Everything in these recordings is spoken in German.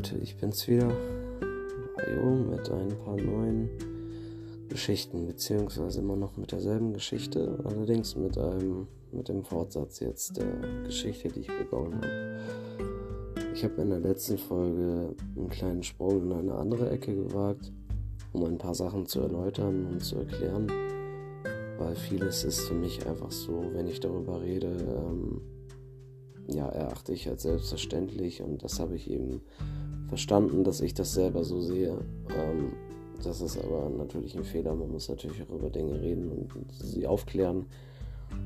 Leute, ich bin's wieder. Ayo mit ein paar neuen Geschichten, beziehungsweise immer noch mit derselben Geschichte, allerdings mit einem mit dem Fortsatz jetzt der Geschichte, die ich begonnen habe. Ich habe in der letzten Folge einen kleinen Sprung in eine andere Ecke gewagt, um ein paar Sachen zu erläutern und zu erklären, weil vieles ist für mich einfach so, wenn ich darüber rede, ähm, ja, erachte ich als selbstverständlich und das habe ich eben verstanden, dass ich das selber so sehe. Ähm, das ist aber natürlich ein Fehler. Man muss natürlich auch über Dinge reden und sie aufklären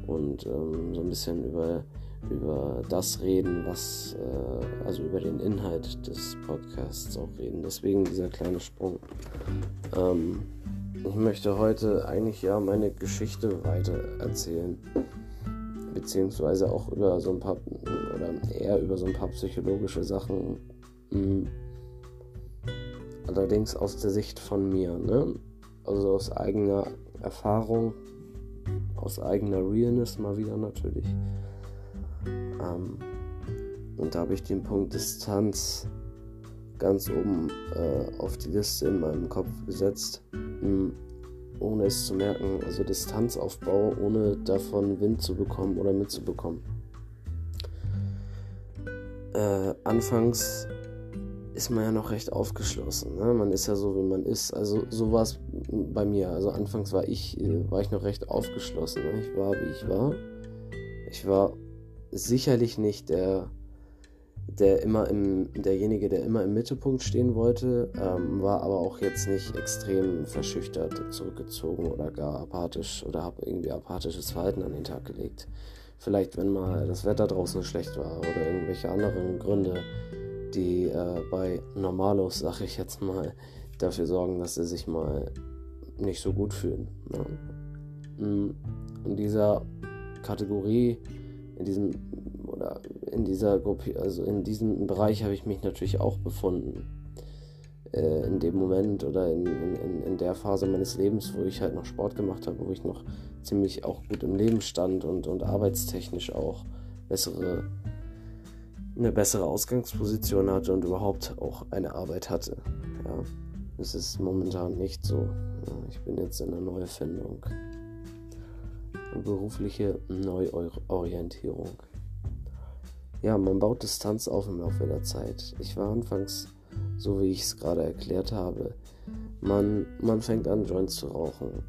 und ähm, so ein bisschen über, über das reden, was, äh, also über den Inhalt des Podcasts auch reden. Deswegen dieser kleine Sprung. Ähm, ich möchte heute eigentlich ja meine Geschichte weiter erzählen beziehungsweise auch über so ein paar, oder eher über so ein paar psychologische Sachen. Hm. Allerdings aus der Sicht von mir, ne? Also aus eigener Erfahrung, aus eigener Realness mal wieder natürlich. Ähm, und da habe ich den Punkt Distanz ganz oben äh, auf die Liste in meinem Kopf gesetzt. Hm ohne es zu merken. Also Distanzaufbau, ohne davon Wind zu bekommen oder mitzubekommen. Äh, anfangs ist man ja noch recht aufgeschlossen. Ne? Man ist ja so, wie man ist. Also so war es bei mir. Also anfangs war ich, äh, war ich noch recht aufgeschlossen. Ne? Ich war, wie ich war. Ich war sicherlich nicht der der immer im, derjenige, der immer im Mittelpunkt stehen wollte, ähm, war aber auch jetzt nicht extrem verschüchtert, zurückgezogen oder gar apathisch oder habe irgendwie apathisches Verhalten an den Tag gelegt. Vielleicht, wenn mal das Wetter draußen schlecht war oder irgendwelche anderen Gründe, die äh, bei Normalos, sag ich jetzt mal, dafür sorgen, dass sie sich mal nicht so gut fühlen. Ne? Mm, in dieser Kategorie, in diesem oder in dieser Gruppe, also in diesem Bereich habe ich mich natürlich auch befunden. Äh, in dem Moment oder in, in, in der Phase meines Lebens, wo ich halt noch Sport gemacht habe, wo ich noch ziemlich auch gut im Leben stand und, und arbeitstechnisch auch bessere, eine bessere Ausgangsposition hatte und überhaupt auch eine Arbeit hatte. Ja, das ist momentan nicht so. Ich bin jetzt in einer Neuerfindung. Berufliche Neuorientierung ja, man baut Distanz auf im Laufe der Zeit. Ich war anfangs, so wie ich es gerade erklärt habe, man, man fängt an, Joints zu rauchen.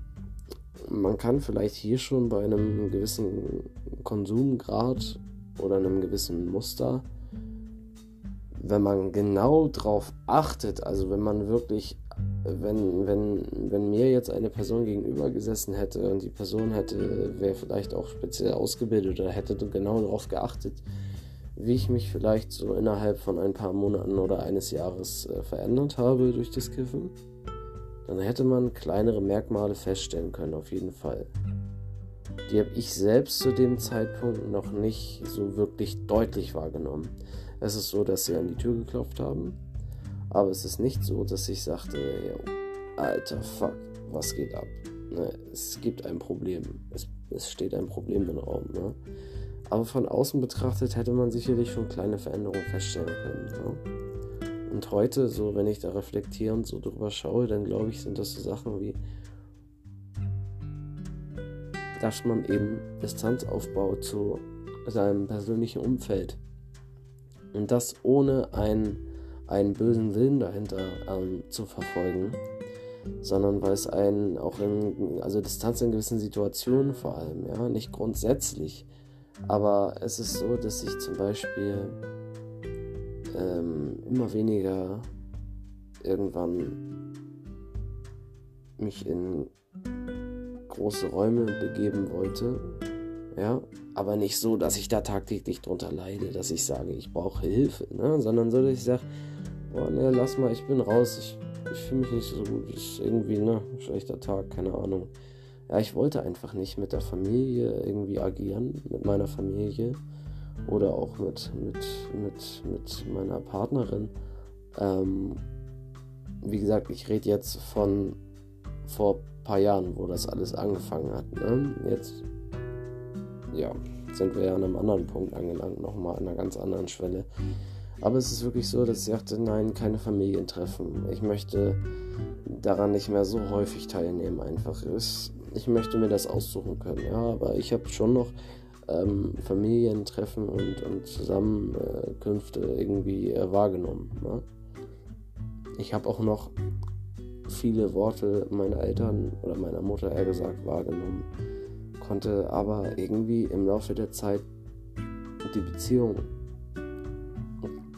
Man kann vielleicht hier schon bei einem gewissen Konsumgrad oder einem gewissen Muster, wenn man genau drauf achtet, also wenn man wirklich, wenn, wenn, wenn mir jetzt eine Person gegenüber gesessen hätte und die Person hätte, wäre vielleicht auch speziell ausgebildet oder hätte genau darauf geachtet, wie ich mich vielleicht so innerhalb von ein paar Monaten oder eines Jahres äh, verändert habe durch das Kiffen, dann hätte man kleinere Merkmale feststellen können, auf jeden Fall. Die habe ich selbst zu dem Zeitpunkt noch nicht so wirklich deutlich wahrgenommen. Es ist so, dass sie an die Tür geklopft haben, aber es ist nicht so, dass ich sagte, alter Fuck, was geht ab? Ne, es gibt ein Problem. Es, es steht ein Problem im Raum. Ne? Aber von außen betrachtet hätte man sicherlich schon kleine Veränderungen feststellen können. Ja? Und heute, so wenn ich da reflektierend so drüber schaue, dann glaube ich, sind das so Sachen wie, dass man eben Distanz aufbaut zu seinem persönlichen Umfeld. Und das ohne einen, einen bösen Willen dahinter ähm, zu verfolgen, sondern weil es einen auch in, also Distanz in gewissen Situationen vor allem, ja, nicht grundsätzlich, aber es ist so, dass ich zum Beispiel ähm, immer weniger irgendwann mich in große Räume begeben wollte. Ja, aber nicht so, dass ich da tagtäglich drunter leide, dass ich sage, ich brauche Hilfe, ne? sondern so, dass ich sage, boah, ne, lass mal, ich bin raus, ich, ich fühle mich nicht so gut, ist irgendwie, ne, schlechter Tag, keine Ahnung ja, ich wollte einfach nicht mit der Familie irgendwie agieren, mit meiner Familie oder auch mit, mit, mit, mit meiner Partnerin. Ähm, wie gesagt, ich rede jetzt von vor ein paar Jahren, wo das alles angefangen hat. Ne? Jetzt, ja, sind wir ja an einem anderen Punkt angelangt, nochmal an einer ganz anderen Schwelle. Aber es ist wirklich so, dass ich dachte, nein, keine Familientreffen. Ich möchte daran nicht mehr so häufig teilnehmen einfach. Ich möchte mir das aussuchen können, ja, aber ich habe schon noch ähm, Familientreffen und, und Zusammenkünfte irgendwie äh, wahrgenommen. Ne? Ich habe auch noch viele Worte meiner Eltern oder meiner Mutter eher gesagt wahrgenommen, konnte aber irgendwie im Laufe der Zeit die Beziehung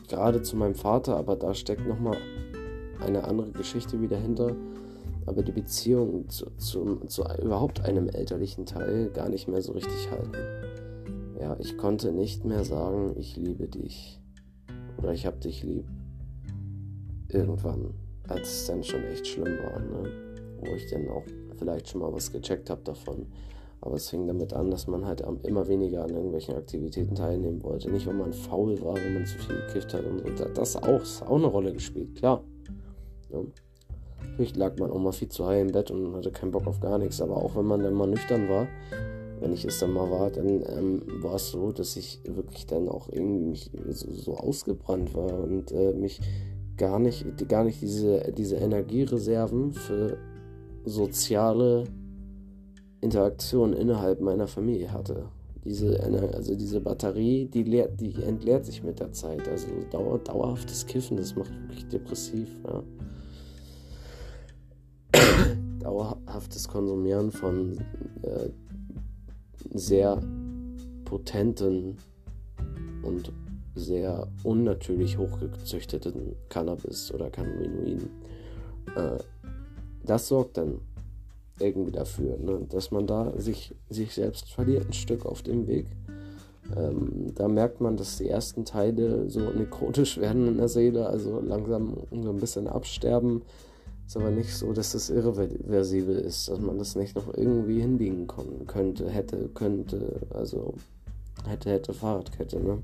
gerade zu meinem Vater, aber da steckt nochmal eine andere Geschichte wieder hinter, aber die Beziehung zu, zu, zu überhaupt einem elterlichen Teil gar nicht mehr so richtig halten. Ja, ich konnte nicht mehr sagen, ich liebe dich oder ich hab dich lieb. Irgendwann als es dann schon echt schlimm war, ne? wo ich dann auch vielleicht schon mal was gecheckt habe davon. Aber es fing damit an, dass man halt immer weniger an irgendwelchen Aktivitäten teilnehmen wollte. Nicht, weil man faul war, wenn man zu viel gekifft hat und so. Das auch, ist auch eine Rolle gespielt, klar. Ja. Natürlich lag man auch mal viel zu high im Bett und hatte keinen Bock auf gar nichts. Aber auch wenn man dann mal nüchtern war, wenn ich es dann mal war, dann ähm, war es so, dass ich wirklich dann auch irgendwie so, so ausgebrannt war und äh, mich gar nicht, gar nicht diese, diese Energiereserven für soziale Interaktion innerhalb meiner Familie hatte. Diese, also diese Batterie, die, leert, die entleert sich mit der Zeit. Also dauer, dauerhaftes Kiffen, das macht wirklich depressiv. Ja. Dauerhaftes Konsumieren von äh, sehr potenten und sehr unnatürlich hochgezüchteten Cannabis oder Cannabinoiden. Äh, das sorgt dann irgendwie dafür, ne, dass man da sich, sich selbst verliert, ein Stück auf dem Weg. Ähm, da merkt man, dass die ersten Teile so nekrotisch werden in der Seele, also langsam so ein bisschen absterben. Ist aber nicht so, dass das irreversibel ist, dass man das nicht noch irgendwie hinbiegen könnte, hätte, könnte, also hätte, hätte Fahrradkette, ne?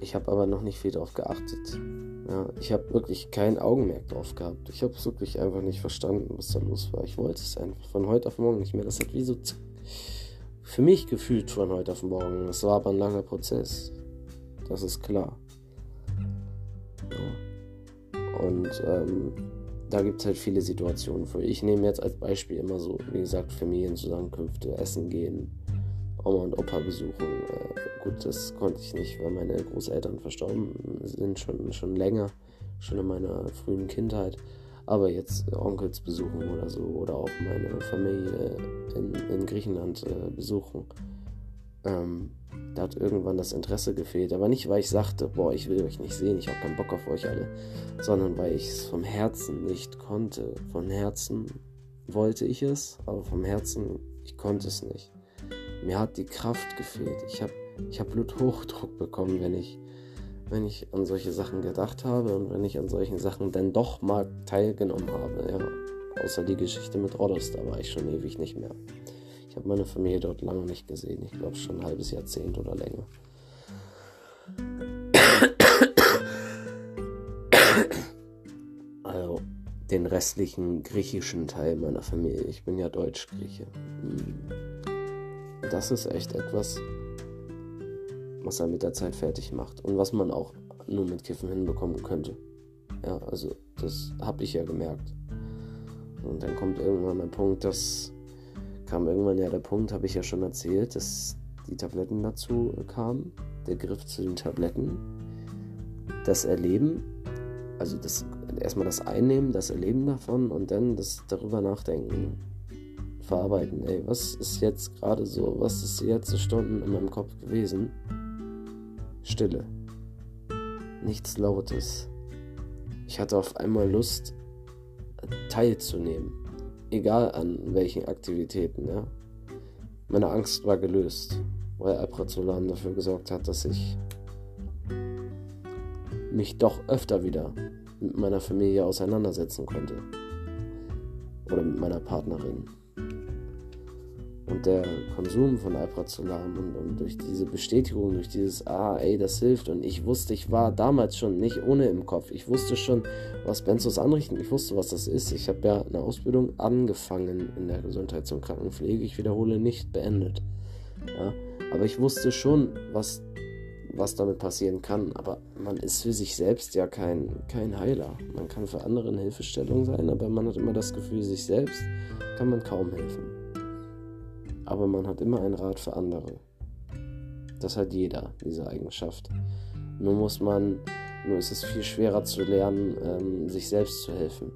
Ich habe aber noch nicht viel darauf geachtet. Ja, ich habe wirklich kein Augenmerk drauf gehabt. Ich habe es wirklich einfach nicht verstanden, was da los war. Ich wollte es einfach von heute auf morgen nicht mehr. Das hat wie so für mich gefühlt von heute auf morgen. Das war aber ein langer Prozess. Das ist klar. Ja. Und ähm, da gibt es halt viele Situationen für. Ich nehme jetzt als Beispiel immer so, wie gesagt, Familienzusammenkünfte, Essen gehen, Oma und Opa besuchen. Äh, gut, das konnte ich nicht, weil meine Großeltern verstorben sind schon, schon länger, schon in meiner frühen Kindheit. Aber jetzt Onkels besuchen oder so oder auch meine Familie in, in Griechenland äh, besuchen. Ähm, da hat irgendwann das Interesse gefehlt. Aber nicht, weil ich sagte, boah, ich will euch nicht sehen, ich habe keinen Bock auf euch alle, sondern weil ich es vom Herzen nicht konnte. Von Herzen wollte ich es, aber vom Herzen, ich konnte es nicht. Mir hat die Kraft gefehlt. Ich habe ich hab Bluthochdruck bekommen, wenn ich, wenn ich an solche Sachen gedacht habe und wenn ich an solchen Sachen dann doch mal teilgenommen habe. Ja, außer die Geschichte mit Rodos, da war ich schon ewig nicht mehr. Ich habe meine Familie dort lange nicht gesehen. Ich glaube schon ein halbes Jahrzehnt oder länger. Also den restlichen griechischen Teil meiner Familie. Ich bin ja Deutsch-Grieche. Hm das ist echt etwas, was er mit der Zeit fertig macht und was man auch nur mit Kiffen hinbekommen könnte. Ja, also das habe ich ja gemerkt. Und dann kommt irgendwann der Punkt, dass kam irgendwann ja der Punkt, habe ich ja schon erzählt, dass die Tabletten dazu kamen, der Griff zu den Tabletten, das Erleben, also das erstmal das Einnehmen, das Erleben davon und dann das darüber nachdenken verarbeiten. Ey, was ist jetzt gerade so? Was ist jetzt Stunden in meinem Kopf gewesen? Stille. Nichts Lautes. Ich hatte auf einmal Lust, teilzunehmen. Egal an welchen Aktivitäten, ja. Meine Angst war gelöst, weil Alprazolam dafür gesorgt hat, dass ich mich doch öfter wieder mit meiner Familie auseinandersetzen konnte. Oder mit meiner Partnerin und der Konsum von Alprazolam und, und durch diese Bestätigung, durch dieses, ah, ey, das hilft. Und ich wusste, ich war damals schon nicht ohne im Kopf. Ich wusste schon, was Benzos anrichten. Ich wusste, was das ist. Ich habe ja eine Ausbildung angefangen in der Gesundheits- und Krankenpflege. Ich wiederhole, nicht beendet. Ja, Aber ich wusste schon, was, was damit passieren kann. Aber man ist für sich selbst ja kein, kein Heiler. Man kann für andere eine Hilfestellung sein, aber man hat immer das Gefühl, sich selbst kann man kaum helfen. Aber man hat immer einen Rat für andere. Das hat jeder, diese Eigenschaft. Nur muss man, nur ist es viel schwerer zu lernen, ähm, sich selbst zu helfen.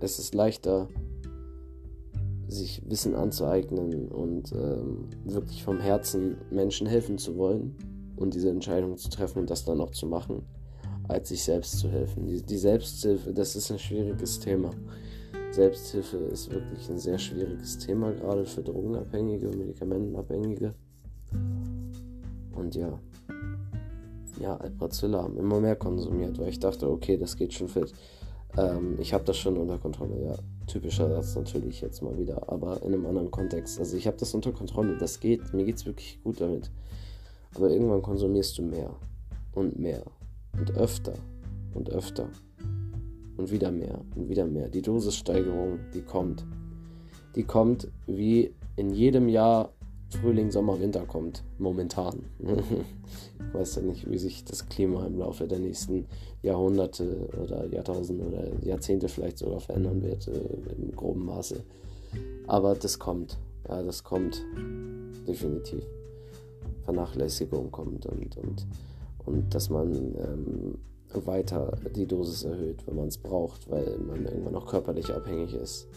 Es ist leichter, sich Wissen anzueignen und ähm, wirklich vom Herzen Menschen helfen zu wollen und diese Entscheidung zu treffen und das dann auch zu machen, als sich selbst zu helfen. Die, die Selbsthilfe, das ist ein schwieriges Thema. Selbsthilfe ist wirklich ein sehr schwieriges Thema, gerade für Drogenabhängige Medikamentenabhängige. Und ja, ja, Alprazolam haben immer mehr konsumiert, weil ich dachte, okay, das geht schon fit. Ähm, ich habe das schon unter Kontrolle, ja. Typischer Satz natürlich jetzt mal wieder, aber in einem anderen Kontext. Also ich habe das unter Kontrolle, das geht, mir geht es wirklich gut damit. Aber irgendwann konsumierst du mehr und mehr und öfter und öfter und wieder mehr und wieder mehr. Die Dosissteigerung, die kommt. Die kommt wie in jedem Jahr Frühling, Sommer, Winter kommt. Momentan. ich weiß ja nicht, wie sich das Klima im Laufe der nächsten Jahrhunderte oder Jahrtausende oder Jahrzehnte vielleicht sogar verändern wird, äh, im groben Maße. Aber das kommt. Ja, das kommt. Definitiv. Vernachlässigung kommt und, und, und dass man ähm, weiter die Dosis erhöht, wenn man es braucht, weil man irgendwann auch körperlich abhängig ist.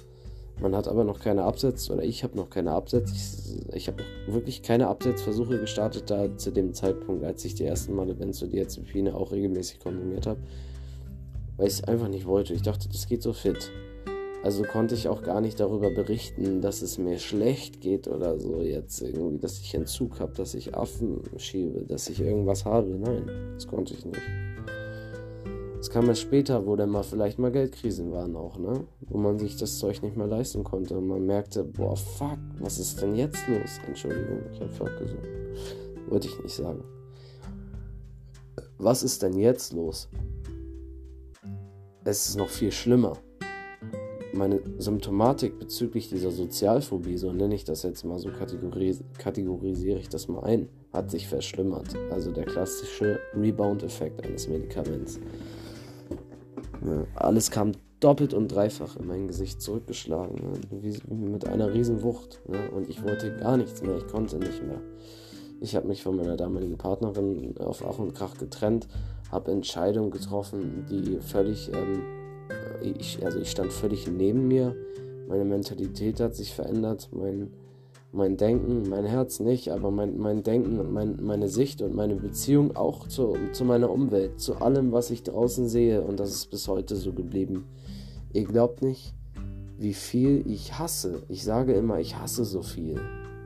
Man hat aber noch keine Absätze, oder ich habe noch keine Absätze. Ich, ich habe wirklich keine Absetzversuche gestartet, da zu dem Zeitpunkt, als ich die ersten Male Benzodiazepine auch regelmäßig konsumiert habe. Weil ich es einfach nicht wollte. Ich dachte, das geht so fit. Also konnte ich auch gar nicht darüber berichten, dass es mir schlecht geht oder so jetzt irgendwie, dass ich Entzug habe, dass ich Affen schiebe, dass ich irgendwas habe. Nein, das konnte ich nicht. Das kam erst später, wo dann mal vielleicht mal Geldkrisen waren auch, ne? Wo man sich das Zeug nicht mehr leisten konnte und man merkte, boah, fuck, was ist denn jetzt los? Entschuldigung, ich hab fuck gesagt. Wollte ich nicht sagen. Was ist denn jetzt los? Es ist noch viel schlimmer. Meine Symptomatik bezüglich dieser Sozialphobie, so nenne ich das jetzt mal, so kategoris kategorisiere ich das mal ein, hat sich verschlimmert. Also der klassische Rebound-Effekt eines Medikaments. Ne? Alles kam doppelt und dreifach in mein Gesicht zurückgeschlagen, ne? wie, mit einer riesen Wucht. Ne? Und ich wollte gar nichts mehr, ich konnte nicht mehr. Ich habe mich von meiner damaligen Partnerin auf Ach und Krach getrennt, habe Entscheidungen getroffen, die völlig, ähm, ich, also ich stand völlig neben mir. Meine Mentalität hat sich verändert, mein, mein Denken, mein Herz nicht, aber mein, mein Denken und mein, meine Sicht und meine Beziehung auch zu, zu meiner Umwelt, zu allem, was ich draußen sehe. Und das ist bis heute so geblieben. Ihr glaubt nicht, wie viel ich hasse. Ich sage immer, ich hasse so viel.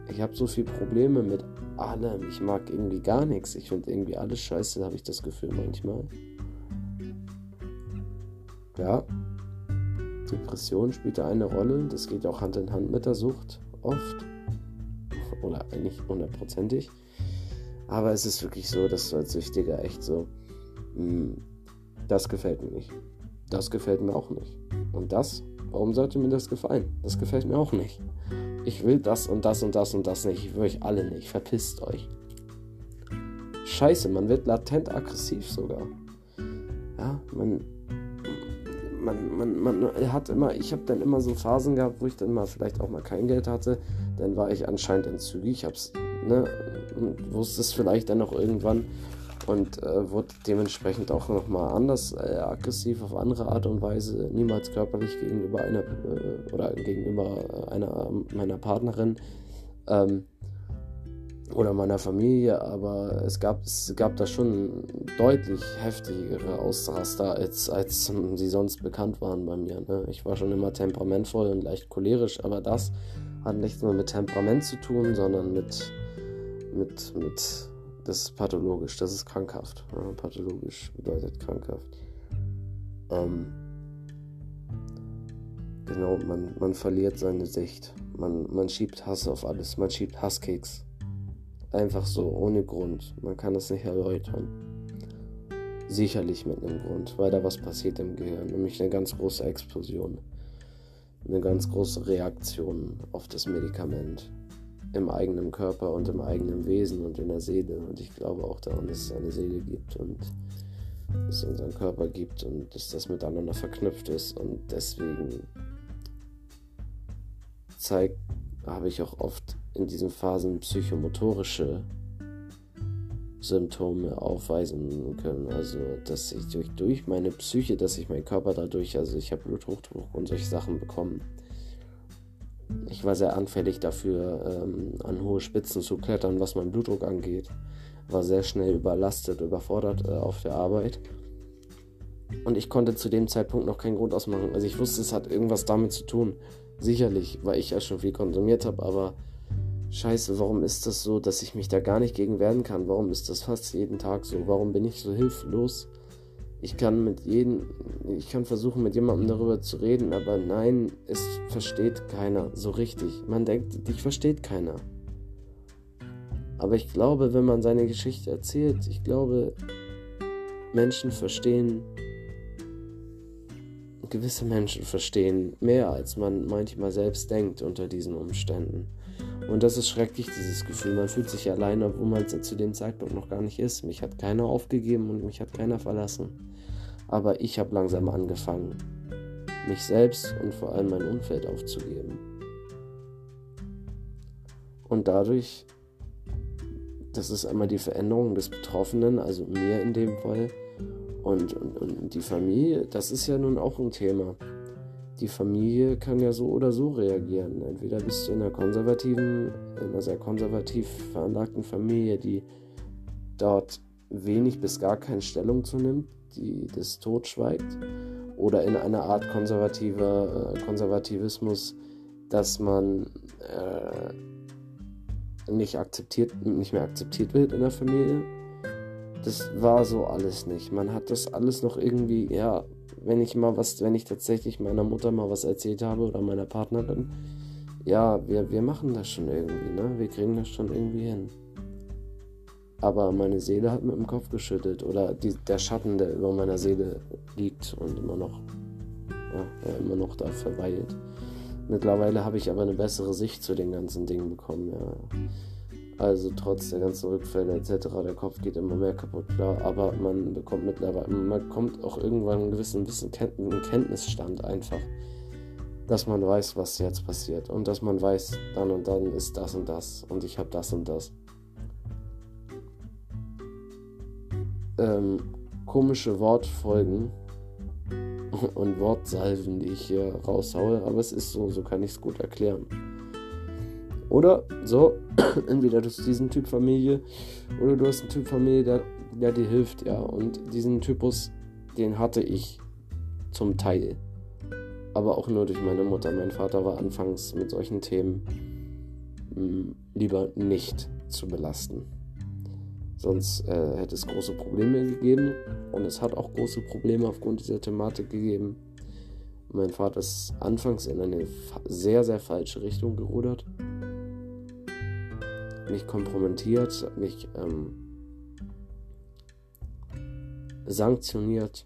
Ich habe so viele Probleme mit allem. Ich mag irgendwie gar nichts. Ich finde irgendwie alles scheiße, habe ich das Gefühl manchmal. Ja. Depression spielt da eine Rolle. Das geht auch Hand in Hand mit der Sucht. Oft oder eigentlich hundertprozentig. Aber es ist wirklich so, dass du als Süchtiger echt so, mh, hm, das gefällt mir nicht. Das gefällt mir auch nicht. Und das, warum sollte mir das gefallen? Das gefällt mir auch nicht. Ich will das und das und das und das nicht. Ich will euch alle nicht. Verpisst euch. Scheiße, man wird latent aggressiv sogar. Ja, man, man, man, man hat immer, ich habe dann immer so Phasen gehabt, wo ich dann mal vielleicht auch mal kein Geld hatte. Dann war ich anscheinend entzügig. Ich hab's, ne, wusste es vielleicht dann noch irgendwann und äh, wurde dementsprechend auch nochmal anders äh, aggressiv auf andere Art und Weise, niemals körperlich gegenüber einer äh, oder gegenüber einer meiner Partnerin. Ähm, oder meiner Familie, aber es gab, es gab da schon deutlich heftigere Ausraster, als, als sie sonst bekannt waren bei mir. Ne? Ich war schon immer temperamentvoll und leicht cholerisch, aber das hat nichts mehr mit Temperament zu tun, sondern mit, mit, mit das ist pathologisch, das ist krankhaft. Ja? Pathologisch bedeutet krankhaft. Ähm, genau, man, man verliert seine Sicht. Man, man schiebt Hass auf alles, man schiebt Hasskeks Einfach so, ohne Grund. Man kann es nicht erläutern. Sicherlich mit einem Grund, weil da was passiert im Gehirn, nämlich eine ganz große Explosion. Eine ganz große Reaktion auf das Medikament. im eigenen Körper und im eigenen Wesen und in der Seele. Und ich glaube auch daran, dass es eine Seele gibt und es unseren Körper gibt und dass das miteinander verknüpft ist. Und deswegen zeigt, habe ich auch oft in diesen Phasen psychomotorische Symptome aufweisen können. Also, dass ich durch, durch meine Psyche, dass ich meinen Körper dadurch, also ich habe Bluthochdruck und solche Sachen bekommen. Ich war sehr anfällig dafür, ähm, an hohe Spitzen zu klettern, was meinen Blutdruck angeht. War sehr schnell überlastet, überfordert äh, auf der Arbeit. Und ich konnte zu dem Zeitpunkt noch keinen Grund ausmachen. Also ich wusste, es hat irgendwas damit zu tun. Sicherlich, weil ich ja schon viel konsumiert habe, aber Scheiße, warum ist das so, dass ich mich da gar nicht gegen werden kann? Warum ist das fast jeden Tag so? Warum bin ich so hilflos? Ich kann mit jedem, ich kann versuchen, mit jemandem darüber zu reden, aber nein, es versteht keiner so richtig. Man denkt, dich versteht keiner. Aber ich glaube, wenn man seine Geschichte erzählt, ich glaube, Menschen verstehen, gewisse Menschen verstehen mehr, als man manchmal selbst denkt unter diesen Umständen. Und das ist schrecklich, dieses Gefühl. Man fühlt sich alleine, obwohl man zu dem Zeitpunkt noch gar nicht ist. Mich hat keiner aufgegeben und mich hat keiner verlassen. Aber ich habe langsam angefangen, mich selbst und vor allem mein Umfeld aufzugeben. Und dadurch, das ist einmal die Veränderung des Betroffenen, also mir in dem Fall, und, und, und die Familie, das ist ja nun auch ein Thema die Familie kann ja so oder so reagieren. Entweder bist du in einer konservativen, in einer sehr konservativ veranlagten Familie, die dort wenig bis gar keine Stellung zu nimmt, die das totschweigt, oder in einer Art konservativer äh, Konservativismus, dass man äh, nicht akzeptiert, nicht mehr akzeptiert wird in der Familie. Das war so alles nicht. Man hat das alles noch irgendwie, ja, wenn ich mal was, wenn ich tatsächlich meiner Mutter mal was erzählt habe oder meiner Partnerin, ja, wir, wir machen das schon irgendwie, ne? Wir kriegen das schon irgendwie hin. Aber meine Seele hat mit dem Kopf geschüttelt oder die, der Schatten, der über meiner Seele liegt und immer noch, ja, immer noch da verweilt. Mittlerweile habe ich aber eine bessere Sicht zu den ganzen Dingen bekommen, ja. Also trotz der ganzen Rückfälle etc., der Kopf geht immer mehr kaputt, klar, aber man bekommt mittlerweile, man kommt auch irgendwann einen gewissen bisschen Kenntnisstand einfach, dass man weiß, was jetzt passiert und dass man weiß, dann und dann ist das und das und ich habe das und das. Ähm, komische Wortfolgen und Wortsalven, die ich hier raushaue, aber es ist so, so kann ich es gut erklären. Oder so, entweder du hast diesen Typ Familie oder du hast einen Typ Familie, der, der dir hilft, ja. Und diesen Typus, den hatte ich zum Teil. Aber auch nur durch meine Mutter. Mein Vater war anfangs mit solchen Themen mh, hm, lieber nicht zu belasten. Sonst äh, hätte es große Probleme gegeben. Und es hat auch große Probleme aufgrund dieser Thematik gegeben. Mein Vater ist anfangs in eine sehr, sehr falsche Richtung gerudert mich kompromittiert, mich ähm, sanktioniert.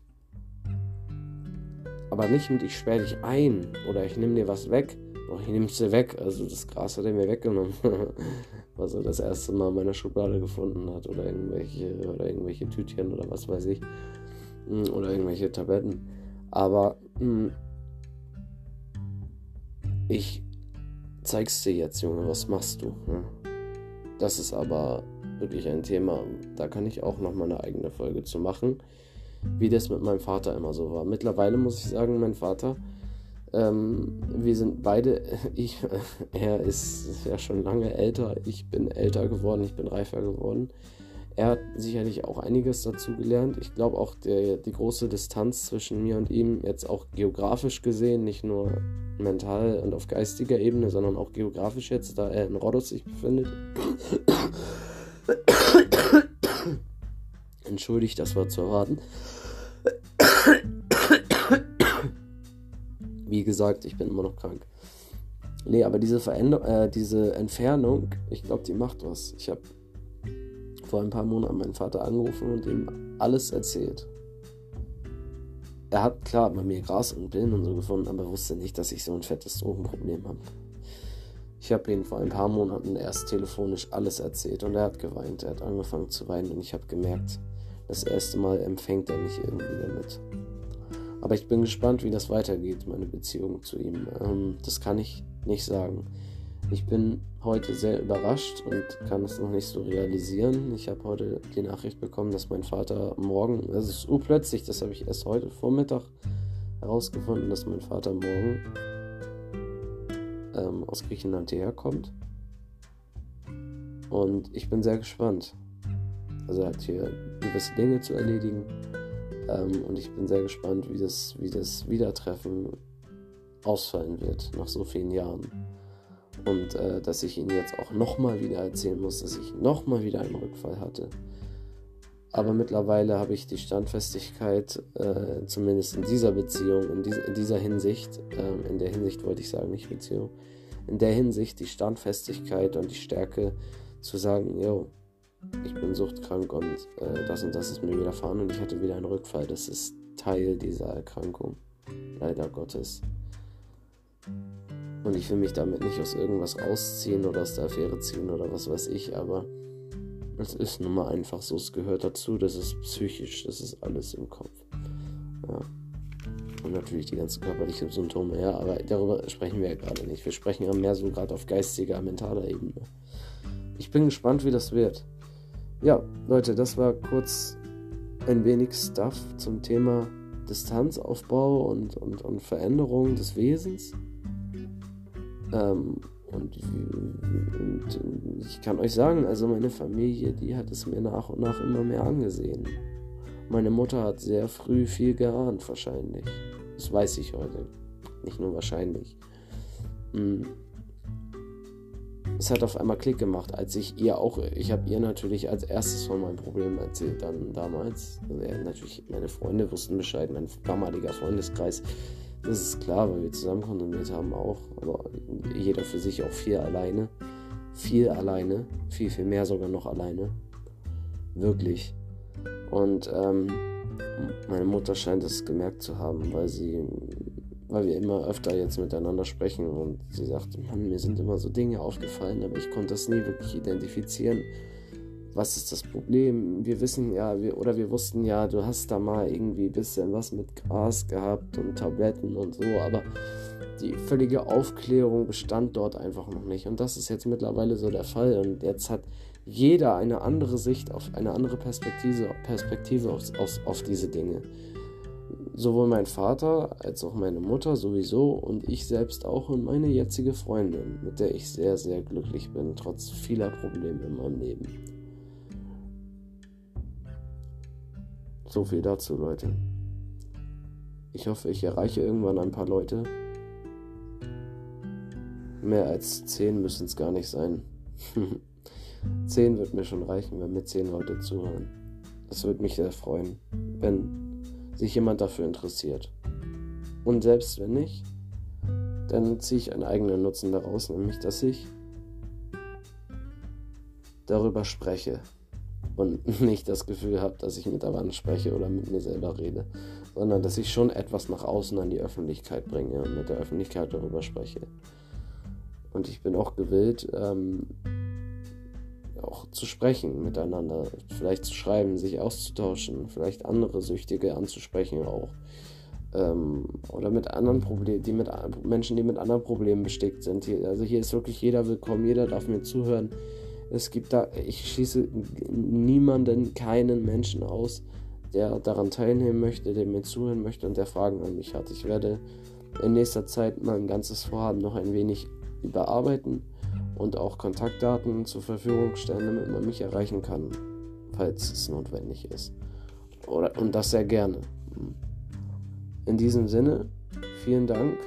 Aber nicht mit ich sperre dich ein oder ich nehme dir was weg. Doch ich nehme es dir weg. Also das Gras hat er mir weggenommen. was er das erste Mal in meiner Schublade gefunden hat. Oder irgendwelche, oder irgendwelche Tütchen oder was weiß ich. Hm, oder irgendwelche Tabletten. Aber mh, hm, ich zeig's dir jetzt, Junge, was machst du? Hm? Das ist aber wirklich ein Thema, da kann ich auch noch mal eine eigene Folge zu machen, wie das mit meinem Vater immer so war. Mittlerweile muss ich sagen, mein Vater, ähm, wir sind beide, ich, er ist ja schon lange älter, ich bin älter geworden, ich bin reifer geworden. Er hat sicherlich auch einiges dazu gelernt. Ich glaube auch der, die große Distanz zwischen mir und ihm, jetzt auch geografisch gesehen, nicht nur mental und auf geistiger Ebene, sondern auch geografisch jetzt, da er in Rhodos sich befindet. Entschuldigt, das war zu erwarten. Wie gesagt, ich bin immer noch krank. Nee, aber diese Veränderung, äh, diese Entfernung, ich glaube, die macht was. Ich habe vor ein paar Monaten meinen Vater angerufen und ihm alles erzählt. Er hat klar bei mir Gras und Pillen und so gefunden, aber wusste nicht, dass ich so ein fettes Drogenproblem habe. Ich habe ihm vor ein paar Monaten erst telefonisch alles erzählt und er hat geweint. Er hat angefangen zu weinen und ich habe gemerkt, das erste Mal empfängt er mich irgendwie damit. Aber ich bin gespannt, wie das weitergeht, meine Beziehung zu ihm. Ähm, das kann ich nicht sagen. Ich bin heute sehr überrascht und kann es noch nicht so realisieren. Ich habe heute die Nachricht bekommen, dass mein Vater morgen, das ist urplötzlich, das habe ich erst heute Vormittag herausgefunden, dass mein Vater morgen ähm, aus Griechenland hierher kommt. Und ich bin sehr gespannt. Also er hat hier gewisse Dinge zu erledigen. Ähm, und ich bin sehr gespannt, wie das, wie das Wiedertreffen ausfallen wird nach so vielen Jahren. Und äh, dass ich ihn jetzt auch nochmal wieder erzählen muss, dass ich nochmal wieder einen Rückfall hatte. Aber mittlerweile habe ich die Standfestigkeit, äh, zumindest in dieser Beziehung, in, dies, in dieser Hinsicht, äh, in der Hinsicht wollte ich sagen, nicht Beziehung, in der Hinsicht die Standfestigkeit und die Stärke zu sagen, yo, ich bin suchtkrank und äh, das und das ist mir widerfahren und ich hatte wieder einen Rückfall. Das ist Teil dieser Erkrankung, leider Gottes. Und ich will mich damit nicht aus irgendwas rausziehen oder aus der Affäre ziehen oder was weiß ich, aber es ist nun mal einfach so, es gehört dazu, das ist psychisch, das ist alles im Kopf. Ja. Und natürlich die ganzen körperlichen Symptome, ja, aber darüber sprechen wir ja gerade nicht. Wir sprechen ja mehr so gerade auf geistiger, mentaler Ebene. Ich bin gespannt, wie das wird. Ja, Leute, das war kurz ein wenig Stuff zum Thema Distanzaufbau und, und, und Veränderung des Wesens. Ähm, und, und, ich kann euch sagen, also meine Familie, die hat es mir nach und nach immer mehr angesehen. Meine Mutter hat sehr früh viel geahnt, wahrscheinlich. Das weiß ich heute. Nicht nur wahrscheinlich. Hm. Es hat auf einmal Klick gemacht, als ich ihr auch, ich habe ihr natürlich als erstes von meinem Problem erzählt, dann damals. Also natürlich, meine Freunde wussten Bescheid, mein damaliger Freundeskreis das ist klar, weil wir zusammen konsumiert haben auch. Aber jeder für sich auch viel alleine. Viel alleine. Viel, viel mehr sogar noch alleine. Wirklich. Und ähm, meine Mutter scheint es gemerkt zu haben, weil sie, weil wir immer öfter jetzt miteinander sprechen und sie sagt, Mann, mir sind immer so Dinge aufgefallen, aber ich konnte das nie wirklich identifizieren was ist das Problem? Wir wissen ja, wir, oder wir wussten ja, du hast da mal irgendwie ein bisschen was mit Gras gehabt und Tabletten und so, aber die völlige Aufklärung bestand dort einfach noch nicht. Und das ist jetzt mittlerweile so der Fall. Und jetzt hat jeder eine andere Sicht auf eine andere Perspektive, Perspektive auf, auf, auf diese Dinge. Sowohl mein Vater als auch meine Mutter sowieso und ich selbst auch und meine jetzige Freundin, mit der ich sehr, sehr glücklich bin, trotz vieler Probleme in meinem Leben. So viel dazu, Leute. Ich hoffe, ich erreiche irgendwann ein paar Leute. Mehr als 10 müssen es gar nicht sein. 10 wird mir schon reichen, wenn mir 10 Leute zuhören. Das würde mich sehr freuen, wenn sich jemand dafür interessiert. Und selbst wenn nicht, dann ziehe ich einen eigenen Nutzen daraus, nämlich dass ich darüber spreche, und nicht das Gefühl habe, dass ich mit der Wand spreche oder mit mir selber rede, sondern dass ich schon etwas nach außen an die Öffentlichkeit bringe und mit der Öffentlichkeit darüber spreche. Und ich bin auch gewillt, ähm, auch zu sprechen miteinander, vielleicht zu schreiben, sich auszutauschen, vielleicht andere Süchtige anzusprechen auch. Ähm, oder mit anderen Problemen, die mit Menschen, die mit anderen Problemen bestickt sind. Also hier ist wirklich jeder willkommen, jeder darf mir zuhören es gibt da, ich schließe niemanden, keinen Menschen aus, der daran teilnehmen möchte, der mir zuhören möchte und der Fragen an mich hat. Ich werde in nächster Zeit mein ganzes Vorhaben noch ein wenig überarbeiten und auch Kontaktdaten zur Verfügung stellen, damit man mich erreichen kann, falls es notwendig ist. Oder, und das sehr gerne. In diesem Sinne, vielen Dank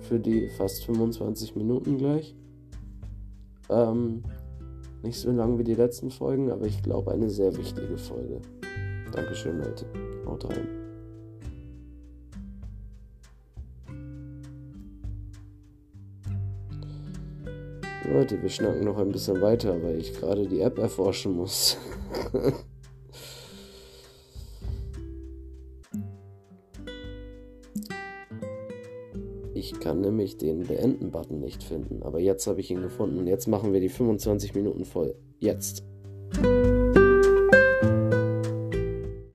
für die fast 25 Minuten gleich. Ähm, nicht so lang wie die letzten Folgen, aber ich glaube eine sehr wichtige Folge. Dankeschön, Leute. Haut rein. Leute, wir schnacken noch ein bisschen weiter, weil ich gerade die App erforschen muss. kann nämlich den Beenden-Button nicht finden. Aber jetzt habe ich ihn gefunden. Und jetzt machen wir die 25 Minuten voll. Jetzt.